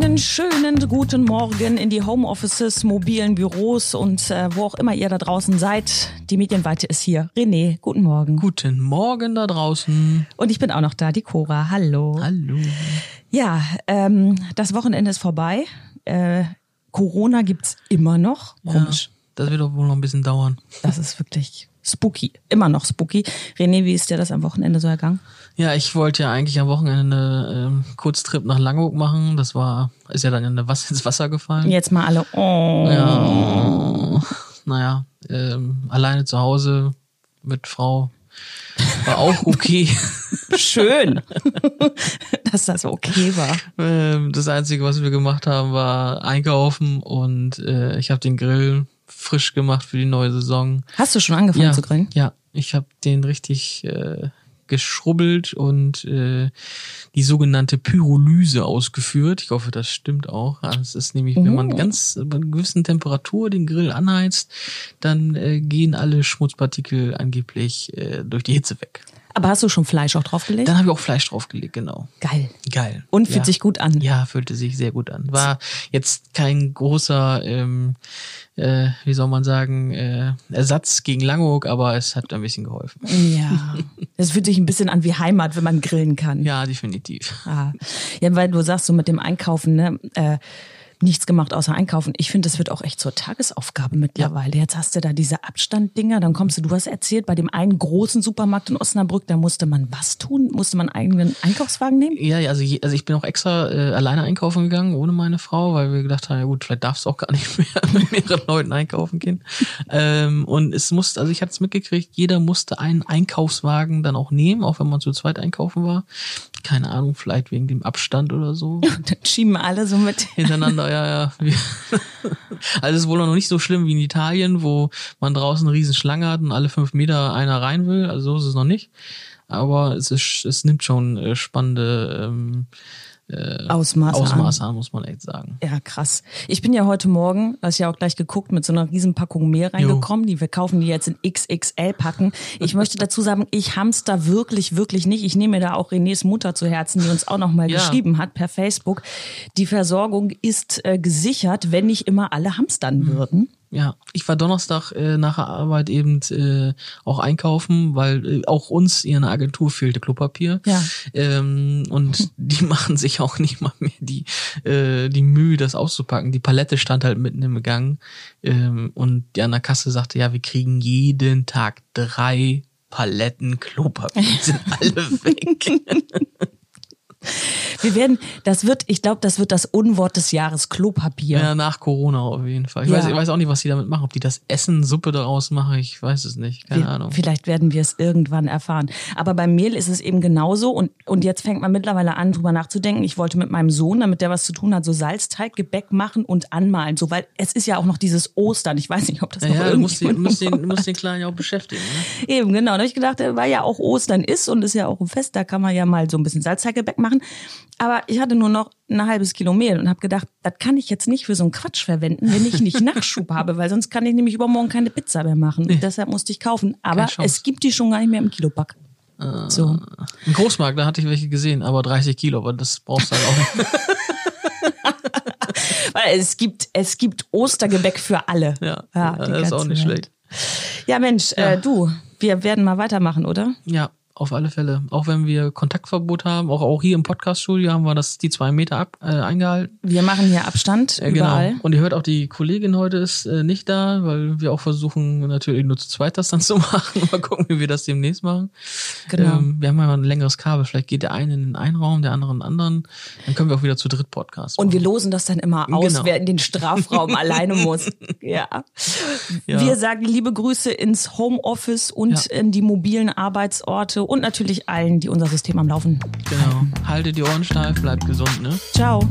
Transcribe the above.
Einen schönen guten Morgen in die Homeoffices, mobilen Büros und äh, wo auch immer ihr da draußen seid. Die Medienweite ist hier. René, guten Morgen. Guten Morgen da draußen. Und ich bin auch noch da, die Cora. Hallo. Hallo. Ja, ähm, das Wochenende ist vorbei. Äh, Corona gibt's immer noch. Komisch. Das wird doch wohl noch ein bisschen dauern. Das ist wirklich spooky. Immer noch spooky. René, wie ist dir das am Wochenende so ergangen? Ja, ich wollte ja eigentlich am Wochenende ähm, Kurztrip nach Langeoog machen. Das war, ist ja dann in Was ins Wasser gefallen. Jetzt mal alle. Oh. Ja, naja, ähm, alleine zu Hause mit Frau war auch okay. Schön, dass das okay war. Ähm, das Einzige, was wir gemacht haben, war einkaufen und äh, ich habe den Grill frisch gemacht für die neue Saison. Hast du schon angefangen ja, zu grillen? Ja, ich habe den richtig äh, geschrubbelt und äh, die sogenannte Pyrolyse ausgeführt. Ich hoffe, das stimmt auch. Es ist nämlich, wenn man Oh. ganz bei einer gewissen Temperatur den Grill anheizt, dann äh, gehen alle Schmutzpartikel angeblich äh, durch die Hitze weg. Aber hast du schon Fleisch auch draufgelegt? Dann habe ich auch Fleisch draufgelegt, genau. Geil. Geil. Und fühlt ja. sich gut an. Ja, fühlte sich sehr gut an. War jetzt kein großer, ähm, äh, wie soll man sagen, äh, Ersatz gegen Langeoog, aber es hat ein bisschen geholfen. Ja. Das fühlt sich ein bisschen an wie Heimat, wenn man grillen kann. Ja, definitiv. Ah. Ja, weil du sagst so mit dem Einkaufen, ne? Äh, nichts gemacht außer einkaufen. Ich finde, das wird auch echt zur Tagesaufgabe mittlerweile. Jetzt hast du da diese Abstanddinger, dann kommst du, du hast erzählt, bei dem einen großen Supermarkt in Osnabrück, da musste man was tun? Musste man einen eigenen Einkaufswagen nehmen? Ja, ja, also, je, also ich bin auch extra äh, alleine einkaufen gegangen, ohne meine Frau, weil wir gedacht haben, ja gut, vielleicht darfst du auch gar nicht mehr mit mehreren Leuten einkaufen gehen. Ähm, und es musste, also ich hatte es mitgekriegt, jeder musste einen Einkaufswagen dann auch nehmen, auch wenn man zu zweit einkaufen war. Keine Ahnung, vielleicht wegen dem Abstand oder so. Dann schieben alle so mit. hintereinander, ja, ja. Wir- Also es ist wohl noch nicht so schlimm wie in Italien, wo man draußen eine riesen Schlange hat und alle fünf Meter einer rein will. Also so ist es noch nicht. Aber es ist, es nimmt schon äh, spannende ähm, Ausmaße. an. Ausmaße an, muss man echt sagen. Ja, krass. Ich bin ja heute Morgen, hast ja auch gleich geguckt, mit so einer riesen Packung Mehl reingekommen. Die wir kaufen die jetzt in XXL packen. Ich möchte dazu sagen, ich hamster wirklich, wirklich nicht. Ich nehme mir da auch Renés Mutter zu Herzen, die uns auch noch mal Ja. geschrieben hat per Facebook. Die Versorgung ist äh, gesichert, wenn nicht immer alle hamstern würden. Ja, ich war Donnerstag äh, nach der Arbeit eben äh, auch einkaufen, weil äh, auch uns in der Agentur fehlte Klopapier. Ja. Ähm, und die machen sich auch nicht mal mehr die, äh, die Mühe, das auszupacken. Die Palette stand halt mitten im Gang. Ähm, und die an der Kasse sagte, ja, wir kriegen jeden Tag drei Paletten Klopapier. Die sind alle weg. Wir werden, das wird, ich glaube, das wird das Unwort des Jahres, Klopapier. Ja, nach Corona auf jeden Fall. Ich, Ja. weiß, ich weiß auch nicht, was die damit machen. Ob die das Essen, Suppe daraus machen, ich weiß es nicht. Keine Wir- Ahnung. Vielleicht werden wir es irgendwann erfahren. Aber beim Mehl ist es eben genauso. Und, und jetzt fängt man mittlerweile an, drüber nachzudenken. Ich wollte mit meinem Sohn, damit der was zu tun hat, so Salzteiggebäck machen und anmalen. So, weil es ist ja auch noch dieses Ostern. Ich weiß nicht, ob das noch Ja, du musst den, musst den, Kleinen ja auch beschäftigen. Ne? Eben, genau. Da hab ich gedacht, weil ja auch Ostern ist und ist ja auch ein Fest, da kann man ja mal so ein bisschen Salzteiggebäck machen. Aber ich hatte nur noch ein halbes Kilo Mehl und habe gedacht, das kann ich jetzt nicht für so einen Quatsch verwenden, wenn ich nicht Nachschub habe, weil sonst kann ich nämlich übermorgen keine Pizza mehr machen. Und deshalb musste ich kaufen. Aber es gibt die schon gar nicht mehr im Kilopack. So. Im Großmarkt, da hatte ich welche gesehen, aber 30 Kilo, aber das brauchst du halt auch nicht. Weil es gibt, es gibt Ostergebäck für alle. Ja, die das ist auch nicht Welt. schlecht. Ja, Mensch, Ja. Äh, du, wir werden mal weitermachen, oder? Ja, auf alle Fälle. Auch wenn wir Kontaktverbot haben, auch, auch hier im Podcaststudio haben wir das die zwei Meter ab, äh, eingehalten. Wir machen hier Abstand Äh, überall. Und ihr hört auch, die Kollegin heute ist äh, nicht da, weil wir auch versuchen, natürlich nur zu zweit das dann zu machen. Mal gucken, wie wir das demnächst machen. Genau. Ähm, wir haben ja ein längeres Kabel. Vielleicht geht der eine in den einen Raum, der andere in den anderen. Dann können wir auch wieder zu dritt Podcast Und wir machen. losen das dann immer aus, Genau. wer in den Strafraum alleine muss. Ja. Ja. Wir sagen liebe Grüße ins Homeoffice und Ja. in die mobilen Arbeitsorte und natürlich allen, die unser System am Laufen. Genau. Haltet die Ohren steif, bleibt gesund, ne? Ciao.